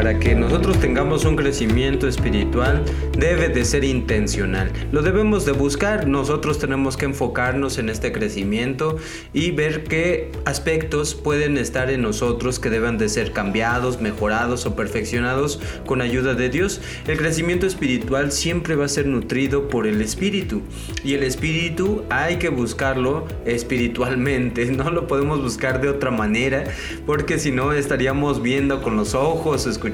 para que nosotros tengamos un crecimiento espiritual debe de ser intencional. Lo debemos de buscar, nosotros tenemos que enfocarnos en este crecimiento y ver qué aspectos pueden estar en nosotros que deben de ser cambiados, mejorados o perfeccionados con ayuda de Dios. El crecimiento espiritual siempre va a ser nutrido por el espíritu y el espíritu hay que buscarlo espiritualmente, no lo podemos buscar de otra manera porque si no estaríamos viendo con los ojos, escuchando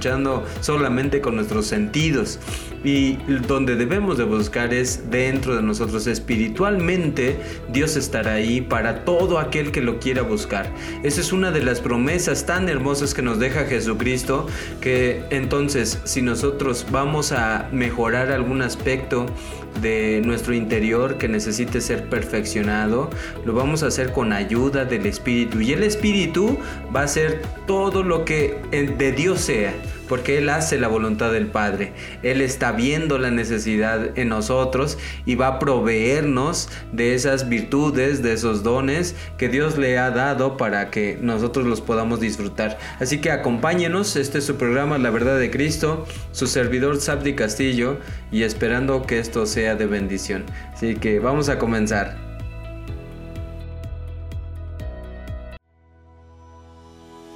solamente con nuestros sentidos. Y donde debemos de buscar es dentro de nosotros espiritualmente. Dios estará ahí para todo aquel que lo quiera buscar. Esa es una de las promesas tan hermosas que nos deja Jesucristo, que entonces si nosotros vamos a mejorar algún aspecto de nuestro interior que necesite ser perfeccionado, lo vamos a hacer con ayuda del Espíritu. Y el Espíritu va a hacer todo lo que de Dios sea porque Él hace la voluntad del Padre. Él está viendo la necesidad en nosotros y va a proveernos de esas virtudes, de esos dones que Dios le ha dado para que nosotros los podamos disfrutar. Así que acompáñenos, este es su programa La Verdad de Cristo, su servidor Sabdi Castillo y esperando que esto sea de bendición. Así que vamos a comenzar.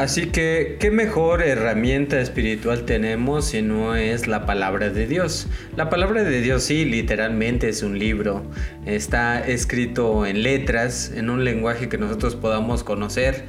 Así que, ¿qué mejor herramienta espiritual tenemos si no es la palabra de Dios? La palabra de Dios sí, literalmente es un libro. Está escrito en letras, en un lenguaje que nosotros podamos conocer.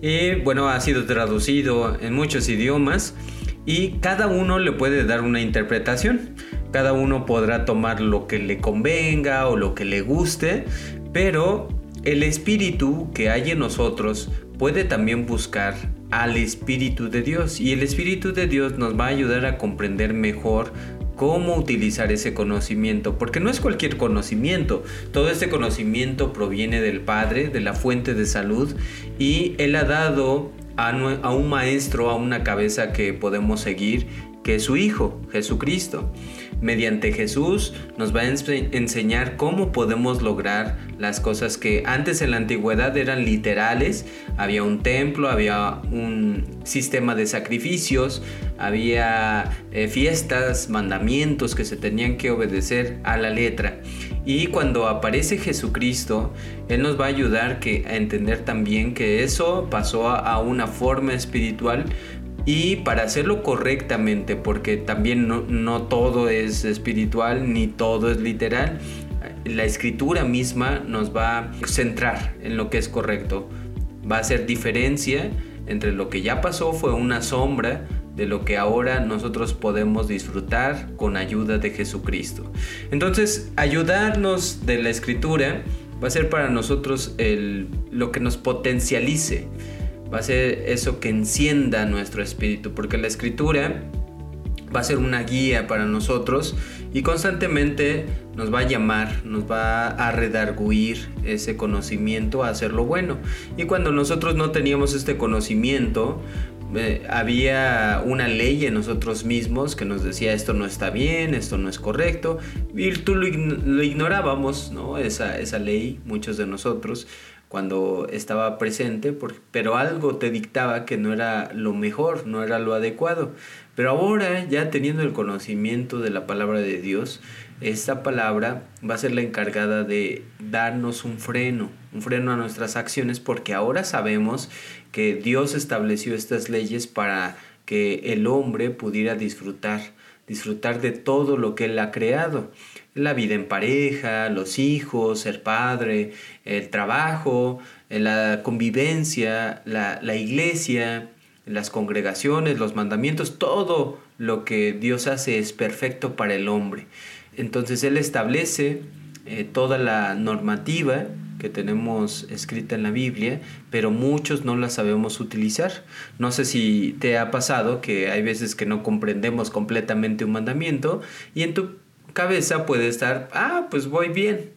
Y bueno, ha sido traducido en muchos idiomas y cada uno le puede dar una interpretación. Cada uno podrá tomar lo que le convenga o lo que le guste, pero el espíritu que hay en nosotros puede también buscar al Espíritu de Dios. Y el Espíritu de Dios nos va a ayudar a comprender mejor cómo utilizar ese conocimiento, porque no es cualquier conocimiento, todo este conocimiento proviene del Padre, de la fuente de salud, y Él ha dado a, un maestro, a una cabeza que podemos seguir, que es su Hijo, Jesucristo mediante Jesús nos va a enseñar cómo podemos lograr las cosas que antes en la antigüedad eran literales. Había un templo, había un sistema de sacrificios, había eh, fiestas, mandamientos que se tenían que obedecer a la letra. Y cuando aparece Jesucristo, Él nos va a ayudar que, a entender también que eso pasó a una forma espiritual y para hacerlo correctamente, porque también no, todo es espiritual ni todo es literal, la escritura misma nos va a centrar en lo que es correcto. Va a hacer diferencia entre lo que ya pasó fue una sombra de lo que ahora nosotros podemos disfrutar con ayuda de Jesucristo. Entonces, ayudarnos de la escritura va a ser para nosotros el, lo que nos potencialice va a ser eso que encienda nuestro espíritu, porque la escritura va a ser una guía para nosotros y constantemente nos va a llamar, nos va a redarguir ese conocimiento a hacer lo bueno. Y cuando nosotros no teníamos este conocimiento, eh, había una ley en nosotros mismos que nos decía esto no está bien, esto no es correcto, y tú lo, ignorábamos, ¿no? Esa, esa ley, muchos de nosotros, cuando estaba presente, pero algo te dictaba que no era lo mejor, no era lo adecuado. Pero ahora, ya teniendo el conocimiento de la palabra de Dios, esta palabra va a ser la encargada de darnos un freno, un freno a nuestras acciones, porque ahora sabemos que Dios estableció estas leyes para que el hombre pudiera disfrutar, disfrutar de todo lo que Él ha creado. La vida en pareja, los hijos, ser padre, el trabajo, la convivencia, la, la iglesia, las congregaciones, los mandamientos, todo lo que Dios hace es perfecto para el hombre. Entonces Él establece eh, toda la normativa que tenemos escrita en la Biblia, pero muchos no la sabemos utilizar. No sé si te ha pasado que hay veces que no comprendemos completamente un mandamiento y en tu cabeza puede estar, ah, pues voy bien.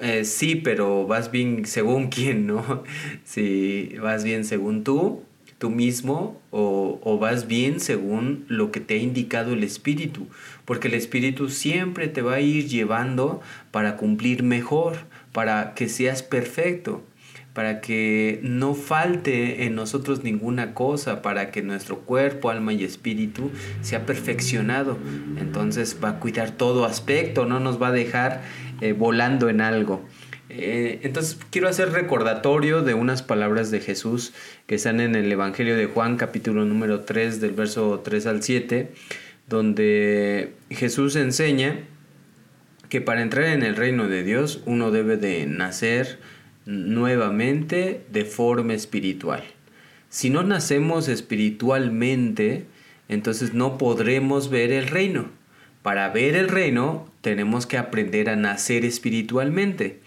Eh, sí, pero vas bien según quién, ¿no? Si vas bien según tú, tú mismo o, vas bien según lo que te ha indicado el Espíritu, porque el Espíritu siempre te va a ir llevando para cumplir mejor, para que seas perfecto, para que no falte en nosotros ninguna cosa, para que nuestro cuerpo, alma y espíritu sea perfeccionado. Entonces va a cuidar todo aspecto, no nos va a dejar eh, volando en algo. Eh, entonces quiero hacer recordatorio de unas palabras de Jesús que están en el Evangelio de Juan capítulo número 3 del verso 3 al 7, donde Jesús enseña que para entrar en el reino de Dios uno debe de nacer nuevamente de forma espiritual. Si no nacemos espiritualmente, entonces no podremos ver el reino. Para ver el reino tenemos que aprender a nacer espiritualmente.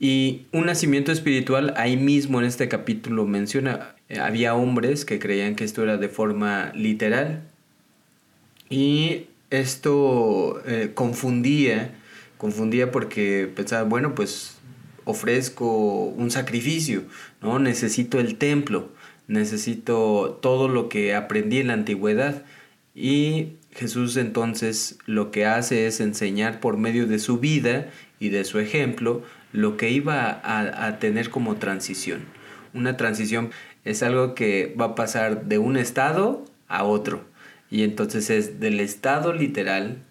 Y un nacimiento espiritual, ahí mismo en este capítulo menciona, eh, había hombres que creían que esto era de forma literal. Y esto eh, confundía, confundía porque pensaba, bueno, pues ofrezco un sacrificio, ¿no? Necesito el templo, necesito todo lo que aprendí en la antigüedad. Y Jesús entonces lo que hace es enseñar por medio de su vida y de su ejemplo lo que iba a, tener como transición. Una transición es algo que va a pasar de un estado a otro. Y entonces es del estado literal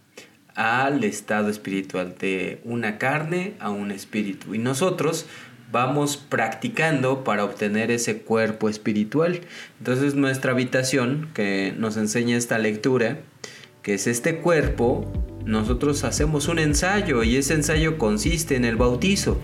al estado espiritual, de una carne a un espíritu. Y nosotros vamos practicando para obtener ese cuerpo espiritual. Entonces nuestra habitación, que nos enseña esta lectura, que es este cuerpo, nosotros hacemos un ensayo y ese ensayo consiste en el bautizo.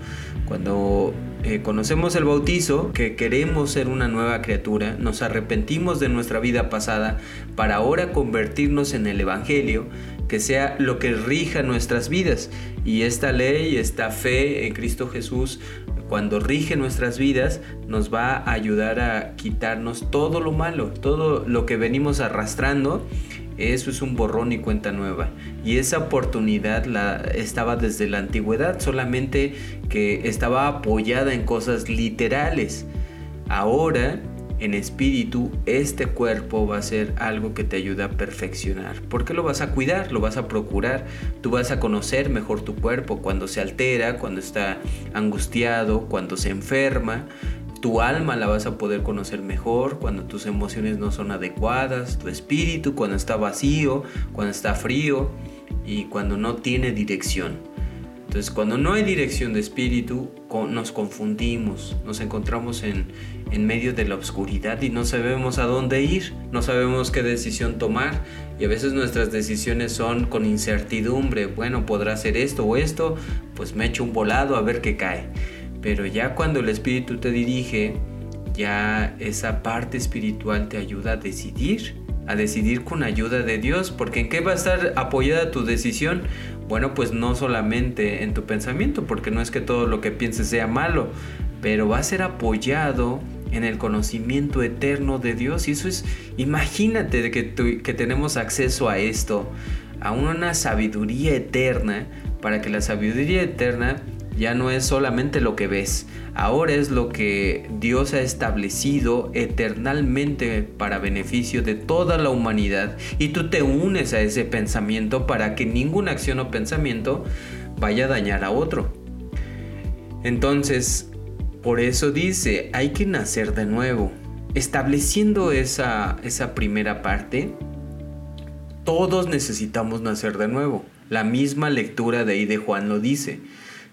Cuando eh, conocemos el bautizo, que queremos ser una nueva criatura, nos arrepentimos de nuestra vida pasada para ahora convertirnos en el Evangelio, que sea lo que rija nuestras vidas. Y esta ley, esta fe en Cristo Jesús, cuando rige nuestras vidas, nos va a ayudar a quitarnos todo lo malo, todo lo que venimos arrastrando eso es un borrón y cuenta nueva. Y esa oportunidad la, estaba desde la antigüedad, solamente que estaba apoyada en cosas literales. Ahora, en espíritu, este cuerpo va a ser algo que te ayuda a perfeccionar. Porque lo vas a cuidar, lo vas a procurar. Tú vas a conocer mejor tu cuerpo cuando se altera, cuando está angustiado, cuando se enferma tu alma la vas a poder conocer mejor cuando tus emociones no son adecuadas, tu espíritu cuando está vacío, cuando está frío y cuando no tiene dirección. Entonces cuando no hay dirección de espíritu nos confundimos, nos encontramos en, en medio de la oscuridad y no sabemos a dónde ir, no sabemos qué decisión tomar y a veces nuestras decisiones son con incertidumbre, bueno, podrá ser esto o esto, pues me echo un volado a ver qué cae. Pero ya cuando el Espíritu te dirige, ya esa parte espiritual te ayuda a decidir, a decidir con ayuda de Dios, porque ¿en qué va a estar apoyada tu decisión? Bueno, pues no solamente en tu pensamiento, porque no es que todo lo que pienses sea malo, pero va a ser apoyado en el conocimiento eterno de Dios. Y eso es, imagínate que, que tenemos acceso a esto, a una sabiduría eterna, para que la sabiduría eterna ya no es solamente lo que ves, ahora es lo que Dios ha establecido eternalmente para beneficio de toda la humanidad y tú te unes a ese pensamiento para que ninguna acción o pensamiento vaya a dañar a otro. Entonces, por eso dice, hay que nacer de nuevo. Estableciendo esa, esa primera parte, todos necesitamos nacer de nuevo. La misma lectura de ahí de Juan lo dice.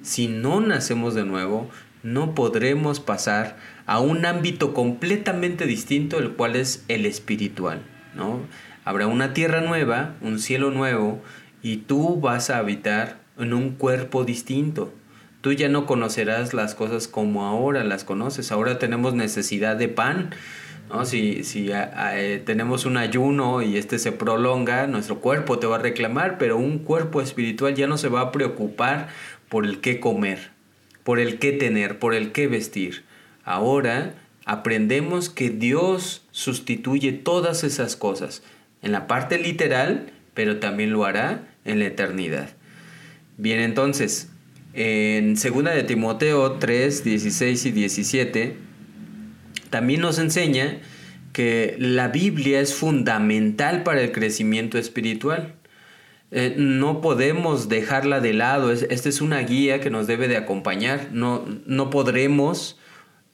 Si no nacemos de nuevo, no podremos pasar a un ámbito completamente distinto, el cual es el espiritual. ¿no? Habrá una tierra nueva, un cielo nuevo, y tú vas a habitar en un cuerpo distinto. Tú ya no conocerás las cosas como ahora las conoces. Ahora tenemos necesidad de pan. ¿No? Si, si eh, tenemos un ayuno y este se prolonga, nuestro cuerpo te va a reclamar, pero un cuerpo espiritual ya no se va a preocupar por el qué comer, por el qué tener, por el qué vestir. Ahora aprendemos que Dios sustituye todas esas cosas en la parte literal, pero también lo hará en la eternidad. Bien, entonces, en 2 de Timoteo 3, 16 y 17, también nos enseña que la Biblia es fundamental para el crecimiento espiritual. Eh, no podemos dejarla de lado, esta es una guía que nos debe de acompañar, no, no podremos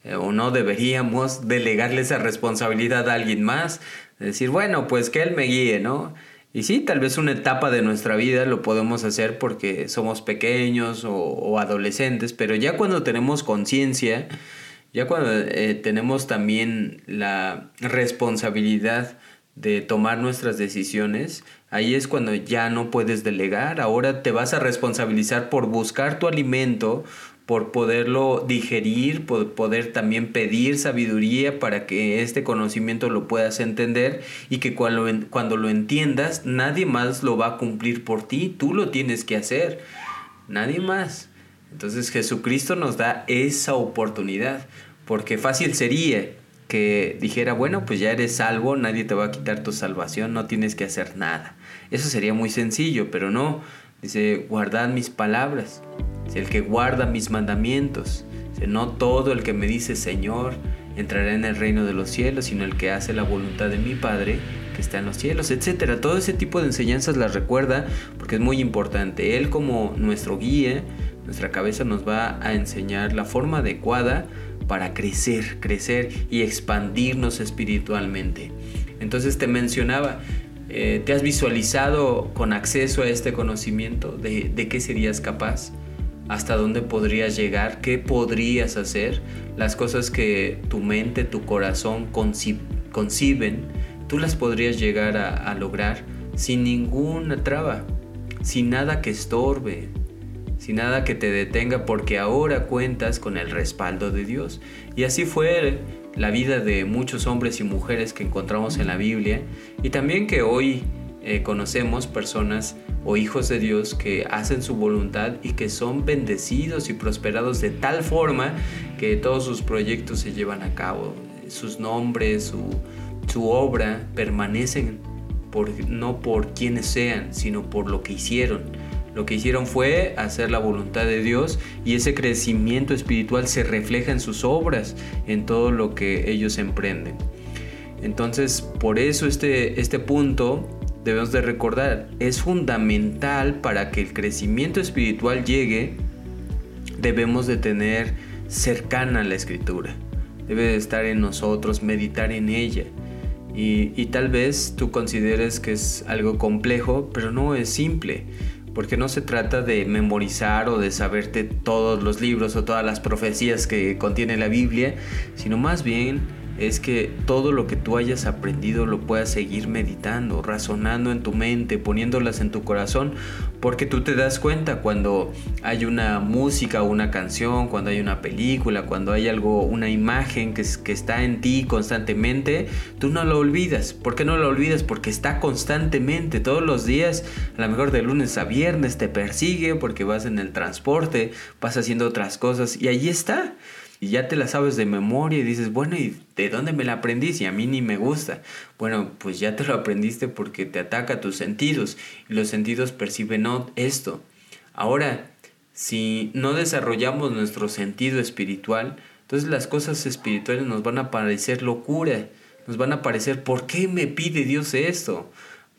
eh, o no deberíamos delegarle esa responsabilidad a alguien más, decir, bueno, pues que él me guíe, ¿no? Y sí, tal vez una etapa de nuestra vida lo podemos hacer porque somos pequeños o, adolescentes, pero ya cuando tenemos conciencia, ya cuando eh, tenemos también la responsabilidad de tomar nuestras decisiones, ahí es cuando ya no puedes delegar, ahora te vas a responsabilizar por buscar tu alimento, por poderlo digerir, por poder también pedir sabiduría para que este conocimiento lo puedas entender y que cuando, cuando lo entiendas nadie más lo va a cumplir por ti, tú lo tienes que hacer, nadie más. Entonces Jesucristo nos da esa oportunidad, porque fácil sería que dijera, bueno, pues ya eres salvo, nadie te va a quitar tu salvación, no tienes que hacer nada. Eso sería muy sencillo, pero no. Dice, guardad mis palabras el que guarda mis mandamientos. No todo el que me dice Señor entrará en el reino de los cielos, sino el que hace la voluntad de mi Padre que está en los cielos, etcétera. Todo ese tipo de enseñanzas las recuerda porque es muy importante. Él como nuestro guía, nuestra cabeza nos va a enseñar la forma adecuada para crecer, crecer y expandirnos espiritualmente. Entonces te mencionaba, eh, ¿te has visualizado con acceso a este conocimiento de, de qué serías capaz? hasta dónde podrías llegar, qué podrías hacer, las cosas que tu mente, tu corazón conciben, tú las podrías llegar a, lograr sin ninguna traba, sin nada que estorbe, sin nada que te detenga, porque ahora cuentas con el respaldo de Dios. Y así fue la vida de muchos hombres y mujeres que encontramos en la Biblia y también que hoy eh, conocemos personas o hijos de Dios que hacen su voluntad y que son bendecidos y prosperados de tal forma que todos sus proyectos se llevan a cabo. Sus nombres, su, su obra permanecen por, no por quienes sean, sino por lo que hicieron. Lo que hicieron fue hacer la voluntad de Dios y ese crecimiento espiritual se refleja en sus obras, en todo lo que ellos emprenden. Entonces, por eso este, este punto debemos de recordar, es fundamental para que el crecimiento espiritual llegue, debemos de tener cercana la escritura. Debe de estar en nosotros, meditar en ella. Y, y tal vez tú consideres que es algo complejo, pero no es simple porque no se trata de memorizar o de saberte todos los libros o todas las profecías que contiene la Biblia, sino más bien es que todo lo que tú hayas aprendido lo puedas seguir meditando, razonando en tu mente, poniéndolas en tu corazón, porque tú te das cuenta cuando hay una música o una canción, cuando hay una película, cuando hay algo, una imagen que, está en ti constantemente, tú no lo olvidas. ¿Por qué no lo olvidas? Porque está constantemente, todos los días, a lo mejor de lunes a viernes te persigue porque vas en el transporte, vas haciendo otras cosas y allí está y ya te la sabes de memoria y dices, bueno, ¿y de dónde me la aprendí? Si a mí ni me gusta. Bueno, pues ya te lo aprendiste porque te ataca tus sentidos y los sentidos perciben esto. Ahora, si no desarrollamos nuestro sentido espiritual, entonces las cosas espirituales nos van a parecer locura, nos van a parecer, ¿por qué me pide Dios esto?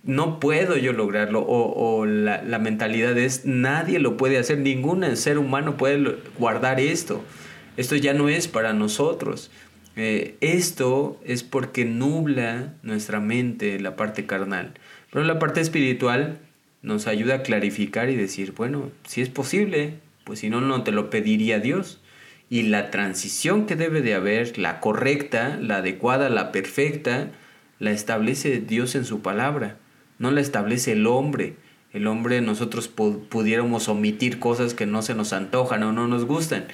No puedo yo lograrlo, o, la, la mentalidad es, nadie lo puede hacer, ningún ser humano puede guardar esto. Esto ya no es para nosotros. Eh, esto es porque nubla nuestra mente, la parte carnal. Pero la parte espiritual nos ayuda a clarificar y decir, bueno, si es posible, pues si no, no te lo pediría Dios. Y la transición que debe de haber, la correcta, la adecuada, la perfecta, la establece Dios en su palabra, no la establece el hombre. El hombre nosotros pudiéramos omitir cosas que no se nos antojan o no nos gustan,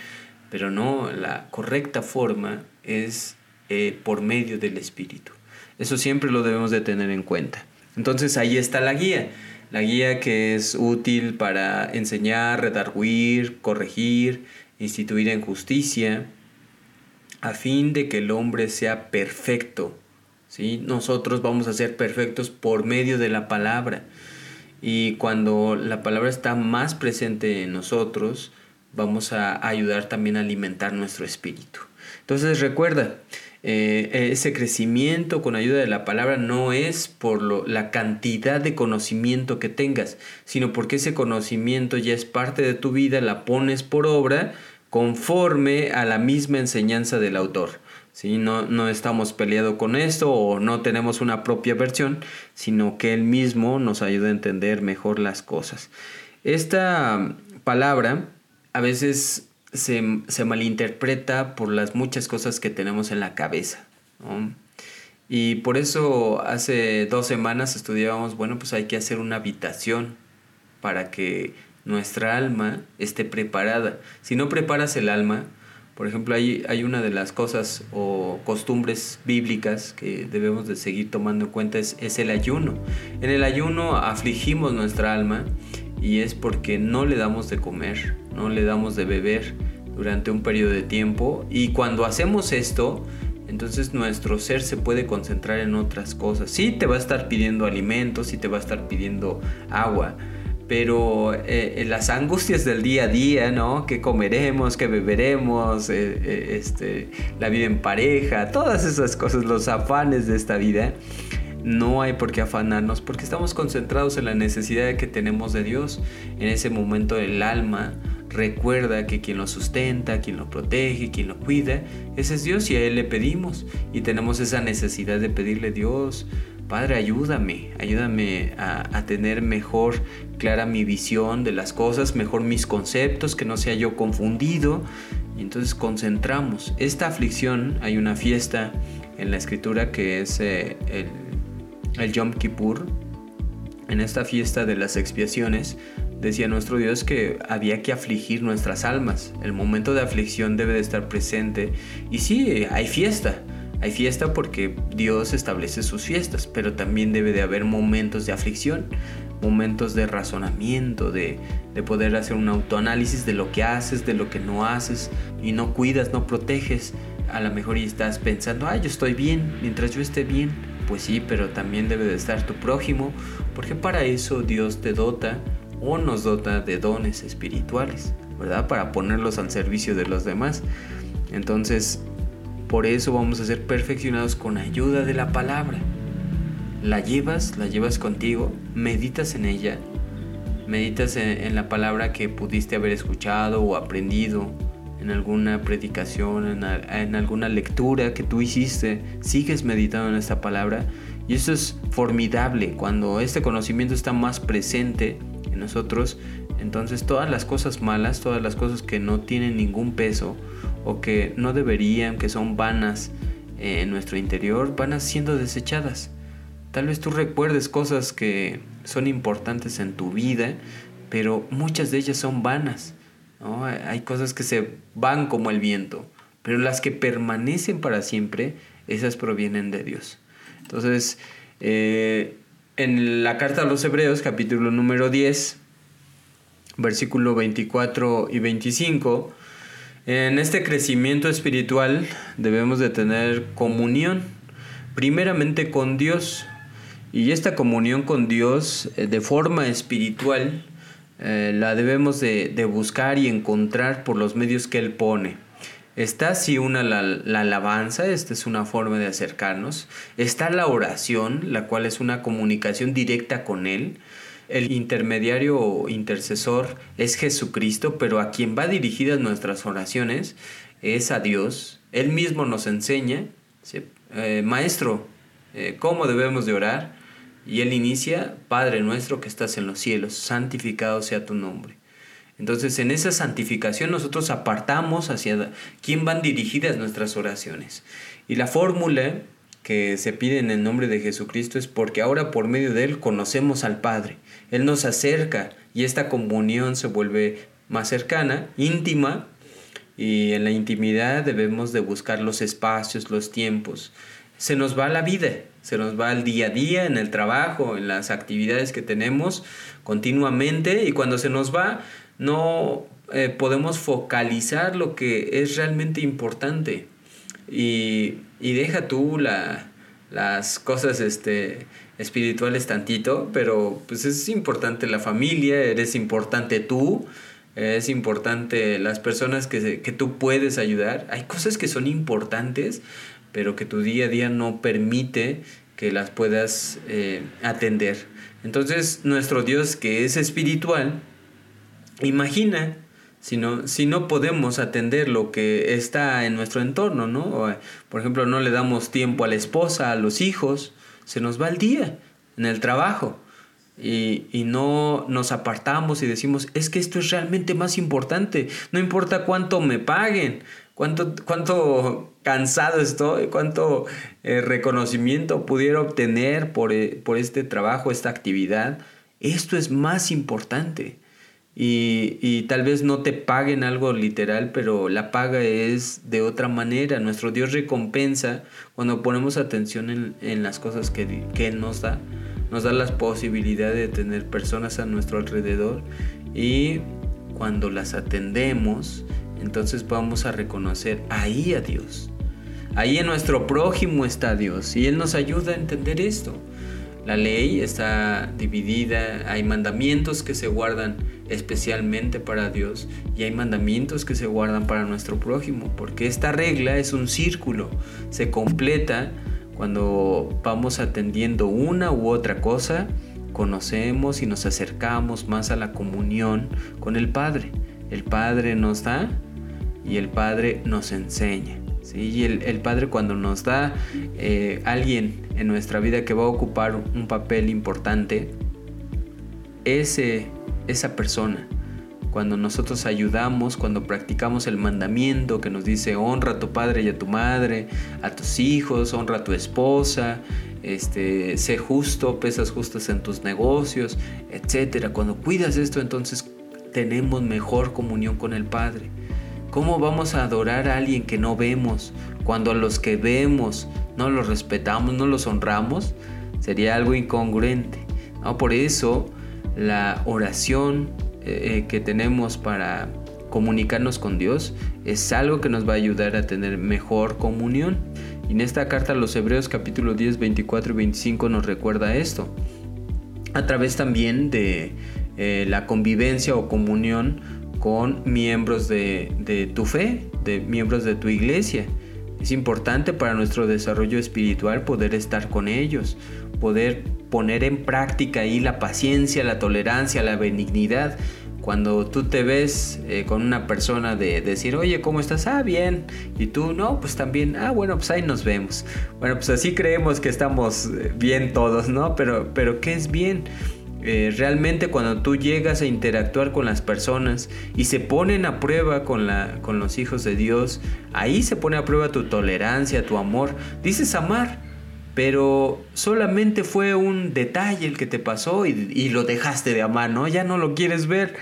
pero no, la correcta forma es eh, por medio del Espíritu. Eso siempre lo debemos de tener en cuenta. Entonces ahí está la guía. La guía que es útil para enseñar, redarguir, corregir, instituir en justicia, a fin de que el hombre sea perfecto. ¿sí? Nosotros vamos a ser perfectos por medio de la palabra. Y cuando la palabra está más presente en nosotros, vamos a ayudar también a alimentar nuestro espíritu. Entonces recuerda, eh, ese crecimiento con ayuda de la palabra no es por lo, la cantidad de conocimiento que tengas, sino porque ese conocimiento ya es parte de tu vida, la pones por obra conforme a la misma enseñanza del autor. ¿sí? No, no estamos peleados con esto o no tenemos una propia versión, sino que él mismo nos ayuda a entender mejor las cosas. Esta palabra a veces se, malinterpreta por las muchas cosas que tenemos en la cabeza. Y por eso hace dos semanas estudiábamos, bueno, pues hay que hacer una habitación para que nuestra alma esté preparada. Si no preparas el alma, por ejemplo, hay, hay una de las cosas o costumbres bíblicas que debemos de seguir tomando en cuenta es, es el ayuno. En el ayuno afligimos nuestra alma y es porque no le damos de comer, no le damos de beber durante un periodo de tiempo y cuando hacemos esto, entonces nuestro ser se puede concentrar en otras cosas. Sí te va a estar pidiendo alimentos, sí te va a estar pidiendo agua, pero eh, las angustias del día a día, ¿no? ¿Qué comeremos? ¿Qué beberemos? Eh, eh, este, la vida en pareja, todas esas cosas, los afanes de esta vida no hay por qué afanarnos porque estamos concentrados en la necesidad que tenemos de Dios. En ese momento el alma recuerda que quien lo sustenta, quien lo protege, quien lo cuida, ese es Dios y a Él le pedimos. Y tenemos esa necesidad de pedirle Dios, Padre, ayúdame, ayúdame a, tener mejor clara mi visión de las cosas, mejor mis conceptos, que no sea yo confundido. Y entonces concentramos. Esta aflicción, hay una fiesta en la escritura que es eh, el el Yom Kippur, en esta fiesta de las expiaciones, decía nuestro Dios que había que afligir nuestras almas. El momento de aflicción debe de estar presente. Y sí, hay fiesta. Hay fiesta porque Dios establece sus fiestas, pero también debe de haber momentos de aflicción, momentos de razonamiento, de, de poder hacer un autoanálisis de lo que haces, de lo que no haces, y no cuidas, no proteges. A lo mejor y estás pensando, ah, yo estoy bien, mientras yo esté bien, pues sí, pero también debe de estar tu prójimo, porque para eso Dios te dota o nos dota de dones espirituales, ¿verdad? Para ponerlos al servicio de los demás. Entonces, por eso vamos a ser perfeccionados con ayuda de la palabra. La llevas, la llevas contigo, meditas en ella, meditas en, la palabra que pudiste haber escuchado o aprendido en alguna predicación, en, alguna lectura que tú hiciste, sigues meditando en esta palabra. Y eso es formidable cuando este conocimiento está más presente en nosotros. Entonces todas las cosas malas, todas las cosas que no tienen ningún peso o que no deberían, que son vanas eh, en nuestro interior, van siendo desechadas. Tal vez tú recuerdes cosas que son importantes en tu vida, pero muchas de ellas son vanas. Hay cosas que se van como el viento, pero las que permanecen para siempre, esas provienen de Dios. Entonces, eh, en la carta a los Hebreos, capítulo número 10, versículo 24 y 25, en este crecimiento espiritual debemos de tener comunión, primeramente con Dios, y esta comunión con Dios eh, de forma espiritual eh, la debemos de, buscar y encontrar por los medios que Él pone. Está si una la, alabanza, esta es una forma de acercarnos. Está la oración, la cual es una comunicación directa con Él. El intermediario o intercesor es Jesucristo, pero a quien va dirigidas nuestras oraciones es a Dios. Él mismo nos enseña, eh, maestro, eh, cómo debemos de orar. Y él inicia, Padre nuestro que estás en los cielos, santificado sea tu nombre. Entonces en esa santificación nosotros apartamos hacia quién van dirigidas nuestras oraciones. Y la fórmula que se pide en el nombre de Jesucristo es porque ahora por medio de Él conocemos al Padre. Él nos acerca y esta comunión se vuelve más cercana, íntima, y en la intimidad debemos de buscar los espacios, los tiempos. Se nos va la vida, se nos va el día a día, en el trabajo, en las actividades que tenemos continuamente y cuando se nos va no eh, podemos focalizar lo que es realmente importante. Y, deja tú la, las cosas este, espirituales tantito, pero pues es importante la familia, eres importante tú, es importante las personas que, que tú puedes ayudar. Hay cosas que son importantes, pero que tu día a día no permite que las puedas eh, atender. Entonces nuestro Dios que es espiritual, imagina si no, si no podemos atender lo que está en nuestro entorno, ¿no? Por ejemplo, no le damos tiempo a la esposa, a los hijos, se nos va el día en el trabajo y, y, no nos apartamos y decimos, es que esto es realmente más importante, no importa cuánto me paguen, cuánto, cuánto cansado estoy, cuánto eh, reconocimiento pudiera obtener por, eh, por este trabajo, esta actividad, esto es más importante. Y, y, tal vez no te paguen algo literal, pero la paga es de otra manera. Nuestro Dios recompensa cuando ponemos atención en, en las cosas que, que nos da nos da la posibilidad de tener personas a nuestro alrededor y cuando las atendemos, entonces vamos a reconocer ahí a Dios. Ahí en nuestro prójimo está Dios y Él nos ayuda a entender esto. La ley está dividida, hay mandamientos que se guardan especialmente para Dios y hay mandamientos que se guardan para nuestro prójimo, porque esta regla es un círculo, se completa cuando vamos atendiendo una u otra cosa, conocemos y nos acercamos más a la comunión con el Padre. El Padre nos da y el Padre nos enseña. ¿sí? Y el, Padre cuando nos da eh, alguien en nuestra vida que va a ocupar un papel importante, ese, esa persona cuando nosotros ayudamos, cuando practicamos el mandamiento que nos dice honra a tu padre y a tu madre, a tus hijos, honra a tu esposa, este, sé justo, pesas justas en tus negocios, etc. Cuando cuidas esto, entonces tenemos mejor comunión con el Padre. ¿Cómo vamos a adorar a alguien que no vemos cuando a los que vemos no los respetamos, no los honramos? Sería algo incongruente. ¿no? Por eso la oración eh, que tenemos para comunicarnos con Dios es algo que nos va a ayudar a tener mejor comunión. Y en esta carta a los Hebreos capítulo 10, 24 y 25 nos recuerda esto. A través también de eh, la convivencia o comunión con miembros de, de tu fe, de miembros de tu iglesia. Es importante para nuestro desarrollo espiritual poder estar con ellos, poder poner en práctica ahí la paciencia, la tolerancia, la benignidad. Cuando tú te ves eh, con una persona de, decir, oye, ¿cómo estás? Ah, bien. Y tú, no, pues también, ah, bueno, pues ahí nos vemos. Bueno, pues así creemos que estamos eh, bien todos, ¿no? Pero, pero ¿qué es bien? Eh, realmente cuando tú llegas a interactuar con las personas y se ponen a prueba con, la, con los hijos de Dios, ahí se pone a prueba tu tolerancia, tu amor. Dices amar, pero solamente fue un detalle el que te pasó y, lo dejaste de amar, ¿no? Ya no lo quieres ver.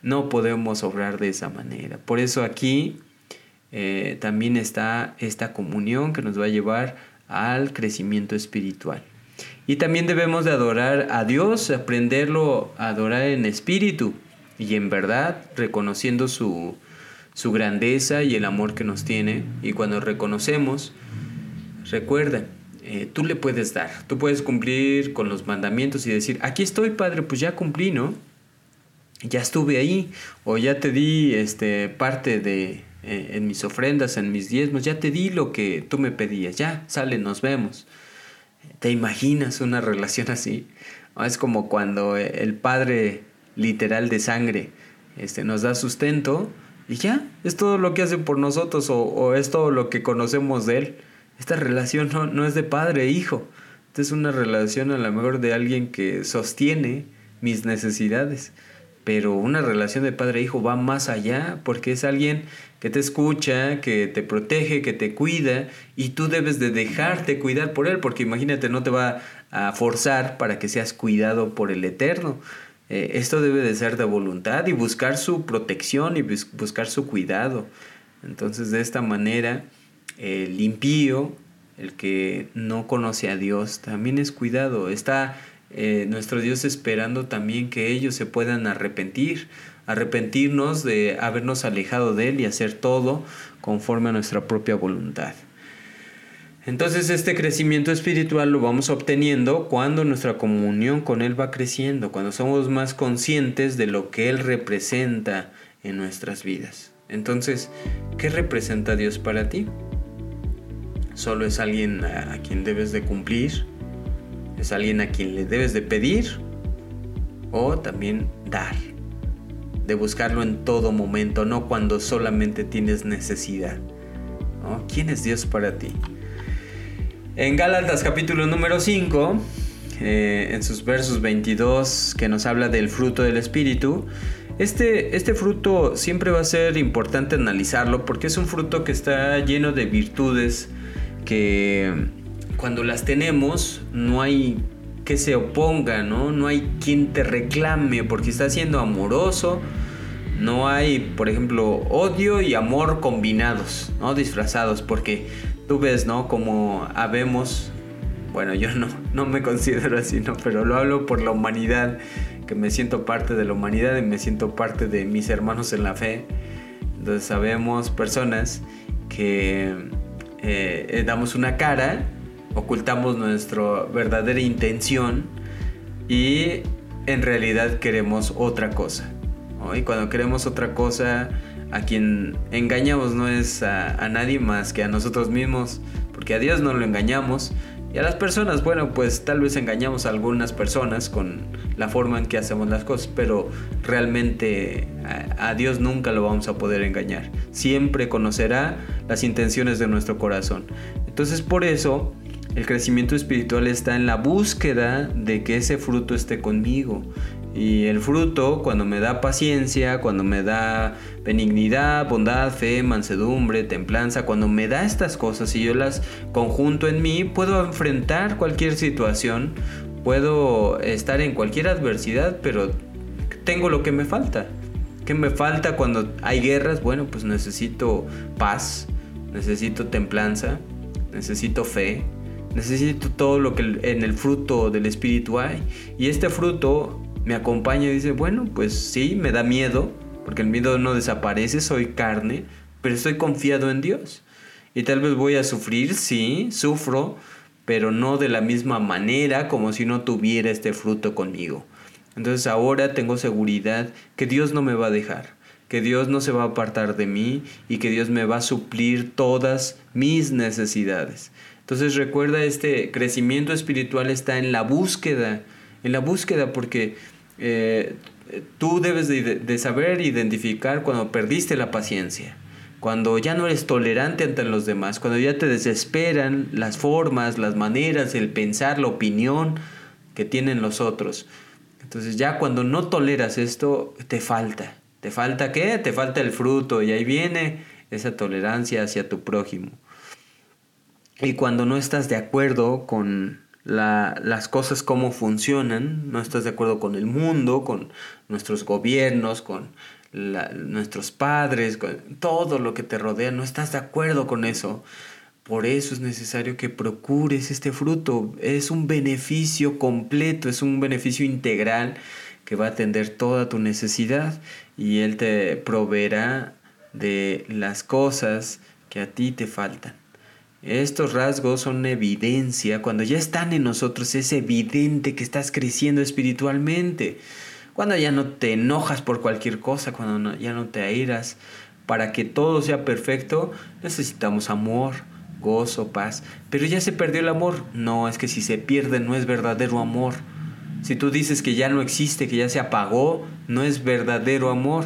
No podemos obrar de esa manera. Por eso aquí eh, también está esta comunión que nos va a llevar al crecimiento espiritual. Y también debemos de adorar a Dios, aprenderlo a adorar en espíritu y en verdad, reconociendo su, su grandeza y el amor que nos tiene. Y cuando reconocemos, recuerda, eh, tú le puedes dar. Tú puedes cumplir con los mandamientos y decir, aquí estoy, Padre, pues ya cumplí, ¿no? Ya estuve ahí, o ya te di este, parte de eh, en mis ofrendas, en mis diezmos, ya te di lo que tú me pedías, ya, sale, nos vemos. ¿Te imaginas una relación así? Es como cuando el Padre literal de sangre este, nos da sustento y ya, es todo lo que hace por nosotros o, o es todo lo que conocemos de Él. Esta relación no, es de padre e hijo. Esta es una relación a lo mejor de alguien que sostiene mis necesidades. Pero una relación de padre-hijo va más allá porque es alguien que te escucha, que te protege, que te cuida y tú debes de dejarte cuidar por él porque imagínate no te va a forzar para que seas cuidado por el eterno. Eh, esto debe de ser de voluntad y buscar su protección y buscar su cuidado. Entonces de esta manera el impío, el que no conoce a Dios, también es cuidado. Está eh, nuestro Dios esperando también que ellos se puedan arrepentir, arrepentirnos de habernos alejado de Él y hacer todo conforme a nuestra propia voluntad. Entonces este crecimiento espiritual lo vamos obteniendo cuando nuestra comunión con Él va creciendo, cuando somos más conscientes de lo que Él representa en nuestras vidas. Entonces, ¿qué representa Dios para ti? ¿Solo es alguien a quien debes de cumplir? Es alguien a quien le debes de pedir o también dar. De buscarlo en todo momento, no cuando solamente tienes necesidad. ¿Quién es Dios para ti? En Gálatas capítulo número 5, eh, en sus versos 22, que nos habla del fruto del Espíritu, este, este fruto siempre va a ser importante analizarlo porque es un fruto que está lleno de virtudes que cuando las tenemos, no hay que se oponga, ¿no? No hay quien te reclame porque está siendo amoroso. No hay, por ejemplo, odio y amor combinados, ¿no? Disfrazados, porque tú ves, ¿no? Como habemos, bueno, yo no, no me considero así, ¿no? Pero lo hablo por la humanidad, que me siento parte de la humanidad y me siento parte de mis hermanos en la fe. Entonces sabemos personas que eh, eh, damos una cara ocultamos nuestra verdadera intención y en realidad queremos otra cosa. Y cuando queremos otra cosa, a quien engañamos no es a, nadie más que a nosotros mismos, porque a Dios no lo engañamos. Y a las personas, bueno, pues tal vez engañamos a algunas personas con la forma en que hacemos las cosas, pero realmente a, Dios nunca lo vamos a poder engañar. Siempre conocerá las intenciones de nuestro corazón. Entonces por eso el crecimiento espiritual está en la búsqueda de que ese fruto esté conmigo. Y el fruto, cuando me da paciencia, cuando me da benignidad, bondad, fe, mansedumbre, templanza, cuando me da estas cosas y yo las conjunto en mí, puedo enfrentar cualquier situación, puedo estar en cualquier adversidad, pero tengo lo que me falta. ¿Qué me falta cuando hay guerras? Bueno, pues necesito paz, necesito templanza, necesito fe, Necesito todo lo que en el fruto del Espíritu hay. Y este fruto me acompaña y dice, bueno, pues sí, me da miedo, porque el miedo no desaparece, soy carne, pero estoy confiado en Dios. Y tal vez voy a sufrir, sí, sufro, pero no de la misma manera como si no tuviera este fruto conmigo. Entonces ahora tengo seguridad que Dios no me va a dejar, que Dios no se va a apartar de mí y que Dios me va a suplir todas mis necesidades. Entonces recuerda, este crecimiento espiritual está en la búsqueda, en la búsqueda porque eh, tú debes de, saber identificar cuando perdiste la paciencia, cuando ya no eres tolerante ante los demás, cuando ya te desesperan las formas, las maneras, el pensar, la opinión que tienen los otros. Entonces ya cuando no toleras esto, te falta. ¿Te falta qué? Te falta el fruto y ahí viene esa tolerancia hacia tu prójimo. Y cuando no estás de acuerdo con las cosas como funcionan, no estás de acuerdo con el mundo, con nuestros gobiernos, con nuestros padres, con todo lo que te rodea, no estás de acuerdo con eso. Por eso es necesario que procures este fruto. Es un beneficio completo, es un beneficio integral que va a atender toda tu necesidad y Él te proveerá de las cosas que a ti te faltan. Estos rasgos son evidencia, cuando ya están en nosotros es evidente que estás creciendo espiritualmente. Cuando ya no te enojas por cualquier cosa, cuando ya no te airas, para que todo sea perfecto, necesitamos amor, gozo, paz. Pero ya se perdió el amor. No, es que si se pierde no es verdadero amor. Si tú dices que ya no existe, que ya se apagó, no es verdadero amor.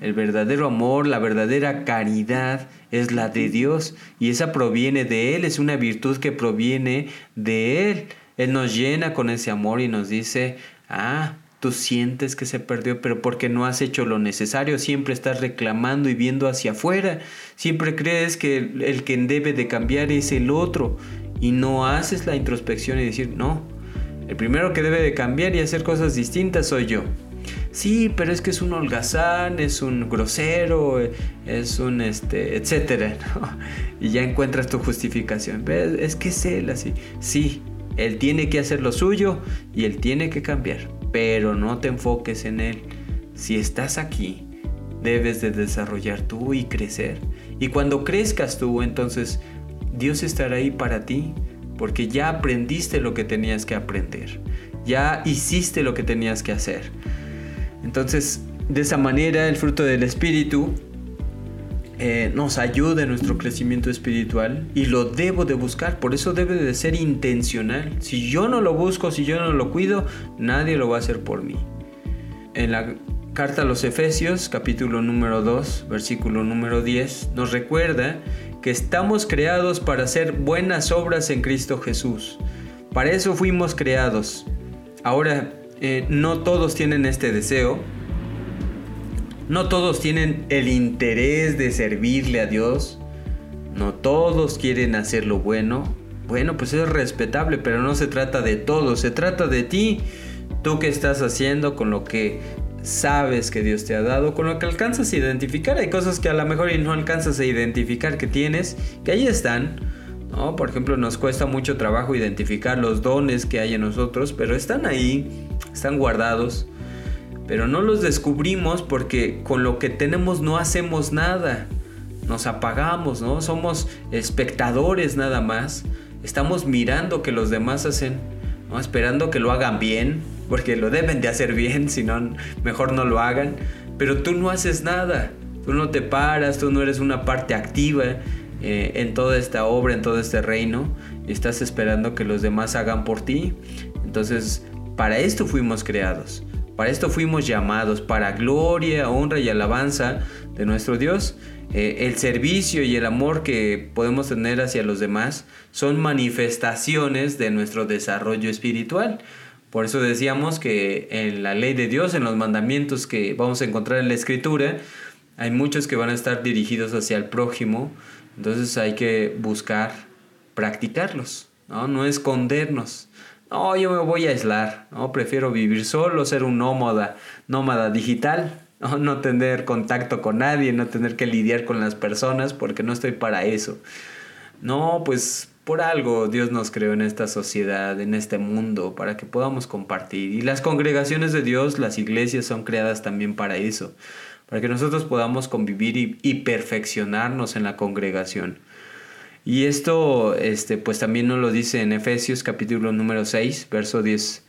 El verdadero amor, la verdadera caridad es la de Dios y esa proviene de Él, es una virtud que proviene de Él. Él nos llena con ese amor y nos dice, ah, tú sientes que se perdió, pero porque no has hecho lo necesario, siempre estás reclamando y viendo hacia afuera, siempre crees que el que debe de cambiar es el otro y no haces la introspección y decir, no, el primero que debe de cambiar y hacer cosas distintas soy yo. Sí, pero es que es un holgazán, es un grosero, es un este, etcétera, Y ya encuentras tu justificación. Es que es él así. Sí, él tiene que hacer lo suyo y él tiene que cambiar, pero no te enfoques en él. Si estás aquí, debes de desarrollar tú y crecer. Y cuando crezcas tú, entonces Dios estará ahí para ti, porque ya aprendiste lo que tenías que aprender, ya hiciste lo que tenías que hacer. Entonces, de esa manera, el fruto del Espíritu eh, nos ayuda en nuestro crecimiento espiritual y lo debo de buscar, por eso debe de ser intencional. Si yo no lo busco, si yo no lo cuido, nadie lo va a hacer por mí. En la carta a los Efesios, capítulo número 2, versículo número 10, nos recuerda que estamos creados para hacer buenas obras en Cristo Jesús. Para eso fuimos creados. Ahora, eh, no todos tienen este deseo, no todos tienen el interés de servirle a Dios. No todos quieren hacer lo bueno. Bueno, pues es respetable, pero no se trata de todo. Se trata de ti. Tú qué estás haciendo con lo que sabes que Dios te ha dado, con lo que alcanzas a identificar. Hay cosas que a lo mejor no alcanzas a identificar que tienes, que ahí están. ¿no? Por ejemplo, nos cuesta mucho trabajo identificar los dones que hay en nosotros, pero están ahí, están guardados pero no los descubrimos porque con lo que tenemos no hacemos nada. Nos apagamos, ¿no? Somos espectadores nada más. Estamos mirando que los demás hacen, esperando que lo hagan bien, porque lo deben de hacer bien, si no, mejor no lo hagan. Pero tú no haces nada, tú no te paras, tú no eres una parte activa eh, en toda esta obra, en todo este reino, y estás esperando que los demás hagan por ti. Entonces, para esto fuimos creados. Para esto fuimos llamados, para gloria, honra y alabanza de nuestro Dios. Eh, el servicio y el amor que podemos tener hacia los demás son manifestaciones de nuestro desarrollo espiritual. Por eso decíamos que en la ley de Dios, en los mandamientos que vamos a encontrar en la escritura, hay muchos que van a estar dirigidos hacia el prójimo. Entonces hay que buscar practicarlos, no, no escondernos no, yo me voy a aislar, no, prefiero vivir solo, ser un nómada, nómada digital, no, no tener contacto con nadie, no tener que lidiar con las personas porque no estoy para eso. No, pues por algo Dios nos creó en esta sociedad, en este mundo, para que podamos compartir. Y las congregaciones de Dios, las iglesias son creadas también para eso, para que nosotros podamos convivir y, y perfeccionarnos en la congregación. Y esto, este, pues también nos lo dice en Efesios capítulo número 6, verso 10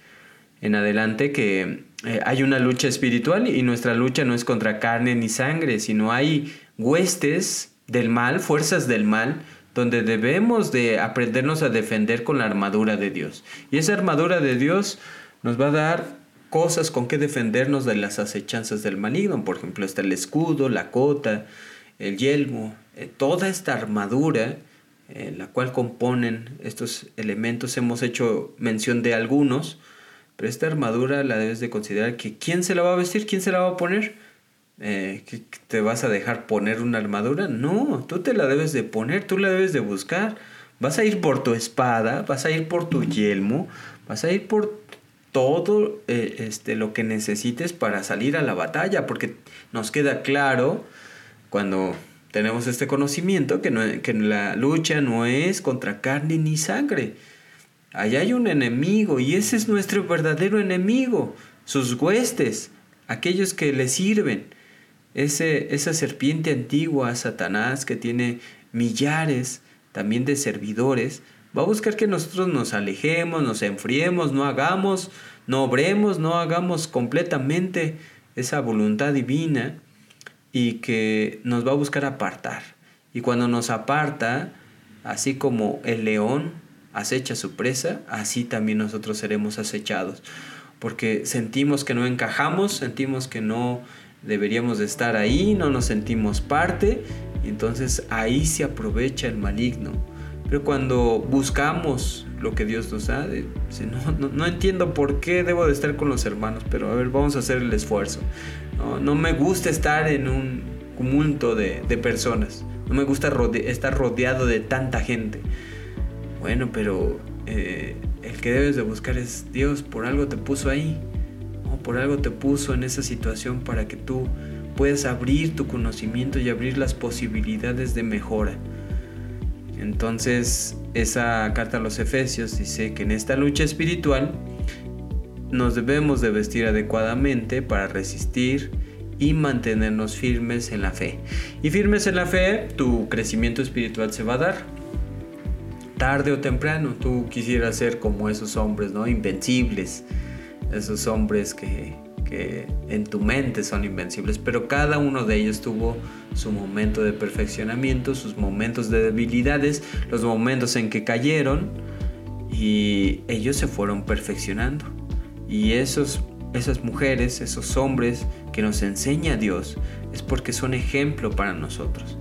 en adelante, que eh, hay una lucha espiritual y nuestra lucha no es contra carne ni sangre, sino hay huestes del mal, fuerzas del mal, donde debemos de aprendernos a defender con la armadura de Dios. Y esa armadura de Dios nos va a dar cosas con que defendernos de las acechanzas del maligno. Por ejemplo, está el escudo, la cota, el yelmo, eh, toda esta armadura en la cual componen estos elementos. Hemos hecho mención de algunos, pero esta armadura la debes de considerar que quién se la va a vestir, quién se la va a poner. Eh, ¿Te vas a dejar poner una armadura? No, tú te la debes de poner, tú la debes de buscar. Vas a ir por tu espada, vas a ir por tu yelmo, vas a ir por todo eh, este, lo que necesites para salir a la batalla, porque nos queda claro cuando tenemos este conocimiento que, no, que la lucha no es contra carne ni sangre. Allá hay un enemigo y ese es nuestro verdadero enemigo, sus huestes, aquellos que le sirven. Ese, esa serpiente antigua, Satanás, que tiene millares también de servidores, va a buscar que nosotros nos alejemos, nos enfriemos, no hagamos, no obremos, no hagamos completamente esa voluntad divina y que nos va a buscar apartar. Y cuando nos aparta, así como el león acecha su presa, así también nosotros seremos acechados. Porque sentimos que no encajamos, sentimos que no deberíamos de estar ahí, no nos sentimos parte, y entonces ahí se aprovecha el maligno. Pero cuando buscamos lo que Dios nos da. no, no, entiendo por qué debo de estar con los hermanos, pero a ver, vamos a hacer el esfuerzo. No, me gusta estar en un cumulto de, personas. No me gusta estar rodeado de tanta gente. Bueno, pero eh, el que debes de buscar es Dios, por algo te puso ahí. Por algo te puso en esa situación para que tú puedas abrir tu conocimiento y abrir las posibilidades de mejora. Entonces, esa carta a los Efesios dice que en esta lucha espiritual nos debemos de vestir adecuadamente para resistir y mantenernos firmes en la fe. Y firmes en la fe, tu crecimiento espiritual se va a dar. Tarde o temprano, tú quisieras ser como esos hombres, ¿no? Invencibles. Esos hombres que, en tu mente son invencibles, pero cada uno de ellos tuvo su momento de perfeccionamiento, sus momentos de debilidades, los momentos en que cayeron y ellos se fueron perfeccionando. Y esos, esas mujeres, esos hombres que nos enseña Dios, es porque son ejemplo para nosotros,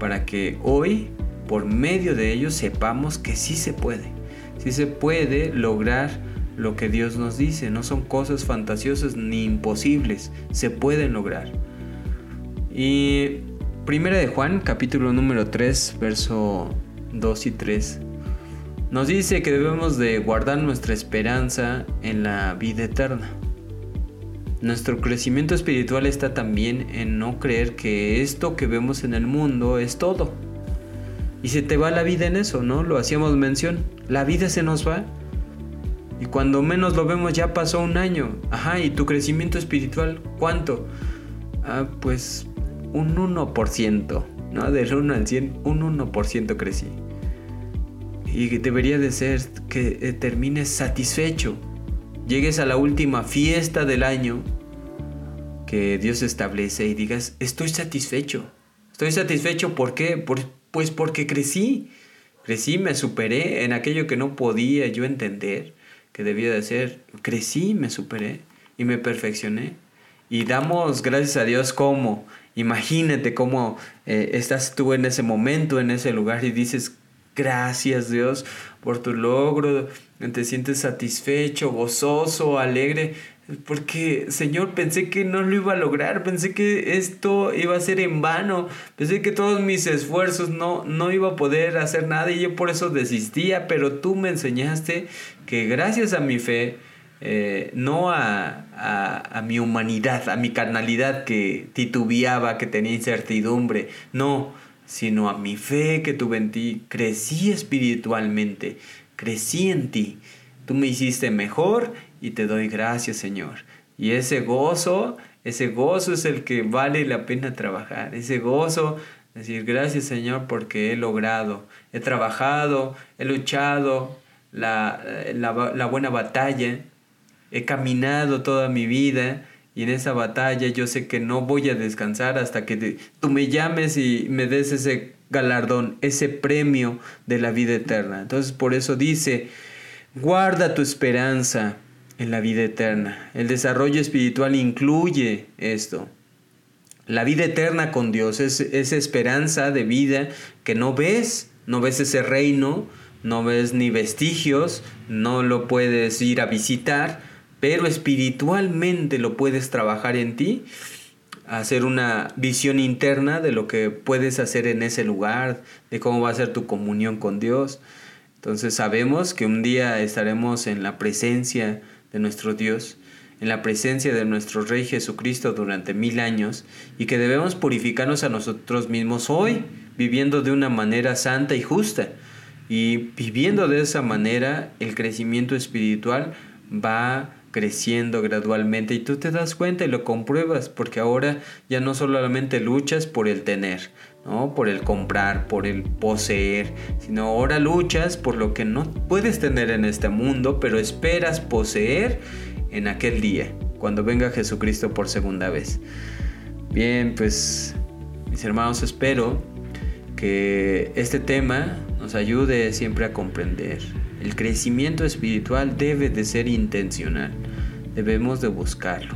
para que hoy, por medio de ellos, sepamos que sí se puede, sí se puede lograr lo que Dios nos dice. No son cosas fantasiosas ni imposibles. Se pueden lograr. Y Primera de Juan, capítulo número 3, verso 2 y 3. Nos dice que debemos de guardar nuestra esperanza en la vida eterna. Nuestro crecimiento espiritual está también en no creer que esto que vemos en el mundo es todo. Y se te va la vida en eso, ¿no? Lo hacíamos mención. La vida se nos va y cuando menos lo vemos ya pasó un año. Ajá, ¿y tu crecimiento espiritual cuánto? Ah, pues un 1%, ¿no? Del 1 al 100, un 1% crecí. Y debería de ser que eh, termines satisfecho. Llegues a la última fiesta del año que Dios establece y digas, estoy satisfecho. Estoy satisfecho ¿por qué? pues porque crecí. Crecí, me superé en aquello que no podía yo entender que debía de ser. Crecí, me superé y me perfeccioné. Y damos gracias a Dios como, imagínate cómo eh, estás tú en ese momento, en ese lugar y dices, gracias Dios por tu logro, te sientes satisfecho, gozoso, alegre. Porque, Señor, pensé que no lo iba a lograr, pensé que esto iba a ser en vano, pensé que todos mis esfuerzos no, no iba a poder hacer nada y yo por eso desistía, pero tú me enseñaste que gracias a mi fe, eh, no a, a, mi humanidad, a mi carnalidad que titubeaba, que tenía incertidumbre, no, sino a mi fe que tuve en ti, crecí espiritualmente, crecí en ti. Tú me hiciste mejor y te doy gracias, Señor. Y ese gozo, ese gozo es el que vale la pena trabajar. Ese gozo, decir gracias, Señor, porque he logrado, he trabajado, he luchado la, la, buena batalla, he caminado toda mi vida y en esa batalla yo sé que no voy a descansar hasta que tú me llames y me des ese galardón, ese premio de la vida eterna. Entonces por eso dice, guarda tu esperanza en la vida eterna. El desarrollo espiritual incluye esto. La vida eterna con Dios es esa esperanza de vida que no ves, no ves ese reino, no ves ni vestigios, no lo puedes ir a visitar, pero espiritualmente lo puedes trabajar en ti, hacer una visión interna de lo que puedes hacer en ese lugar, de cómo va a ser tu comunión con Dios. Entonces sabemos que un día estaremos en la presencia de nuestro Dios, en la presencia de nuestro Rey Jesucristo durante mil años y que debemos purificarnos a nosotros mismos hoy, viviendo de una manera santa y justa. Y viviendo de esa manera, el crecimiento espiritual va creciendo gradualmente y tú te das cuenta y lo compruebas porque ahora ya no solamente luchas por el tener, ¿no? por el comprar, por el poseer, sino ahora luchas por lo que no puedes tener en este mundo, pero esperas poseer en aquel día, cuando venga Jesucristo por segunda vez. Bien, pues mis hermanos, espero que este tema nos ayude siempre a comprender el crecimiento espiritual debe de ser intencional. Debemos de buscarlo.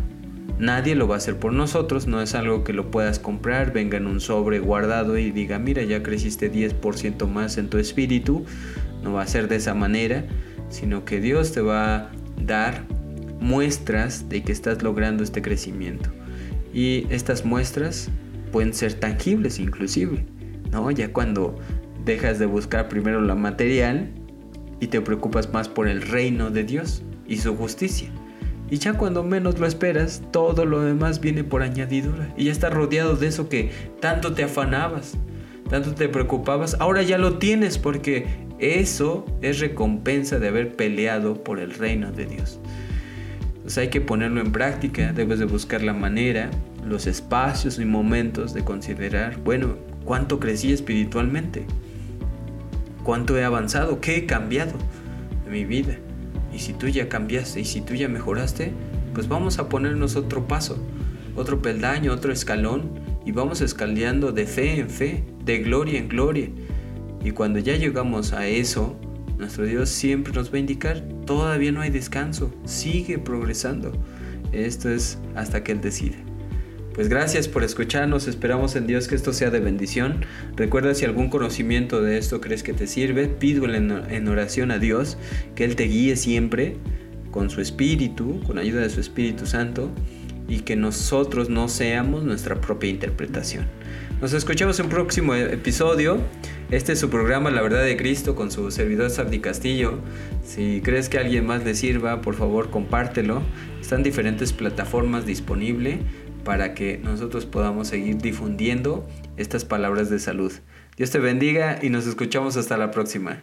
Nadie lo va a hacer por nosotros, no es algo que lo puedas comprar, venga en un sobre guardado y diga, mira, ya creciste 10% más en tu espíritu. No va a ser de esa manera, sino que Dios te va a dar muestras de que estás logrando este crecimiento. Y estas muestras pueden ser tangibles inclusive, ¿no? Ya cuando dejas de buscar primero la material y te preocupas más por el reino de Dios y su justicia. Y ya cuando menos lo esperas, todo lo demás viene por añadidura. Y ya estás rodeado de eso que tanto te afanabas, tanto te preocupabas. Ahora ya lo tienes porque eso es recompensa de haber peleado por el reino de Dios. Entonces hay que ponerlo en práctica, debes de buscar la manera, los espacios y momentos de considerar, bueno, ¿cuánto crecí espiritualmente? ¿Cuánto he avanzado? ¿Qué he cambiado en mi vida? Y si tú ya cambiaste y si tú ya mejoraste, pues vamos a ponernos otro paso, otro peldaño, otro escalón y vamos escaleando de fe en fe, de gloria en gloria. Y cuando ya llegamos a eso, nuestro Dios siempre nos va a indicar, todavía no hay descanso, sigue progresando. Esto es hasta que Él decida. Pues gracias por escucharnos, esperamos en Dios que esto sea de bendición. Recuerda si algún conocimiento de esto crees que te sirve, pídele en oración a Dios, que Él te guíe siempre con su Espíritu, con ayuda de su Espíritu Santo, y que nosotros no seamos nuestra propia interpretación. Nos escuchamos en un próximo episodio. Este es su programa La Verdad de Cristo con su servidor Sabdi Castillo. Si crees que alguien más le sirva, por favor compártelo. Están diferentes plataformas disponibles para que nosotros podamos seguir difundiendo estas palabras de salud. Dios te bendiga y nos escuchamos hasta la próxima.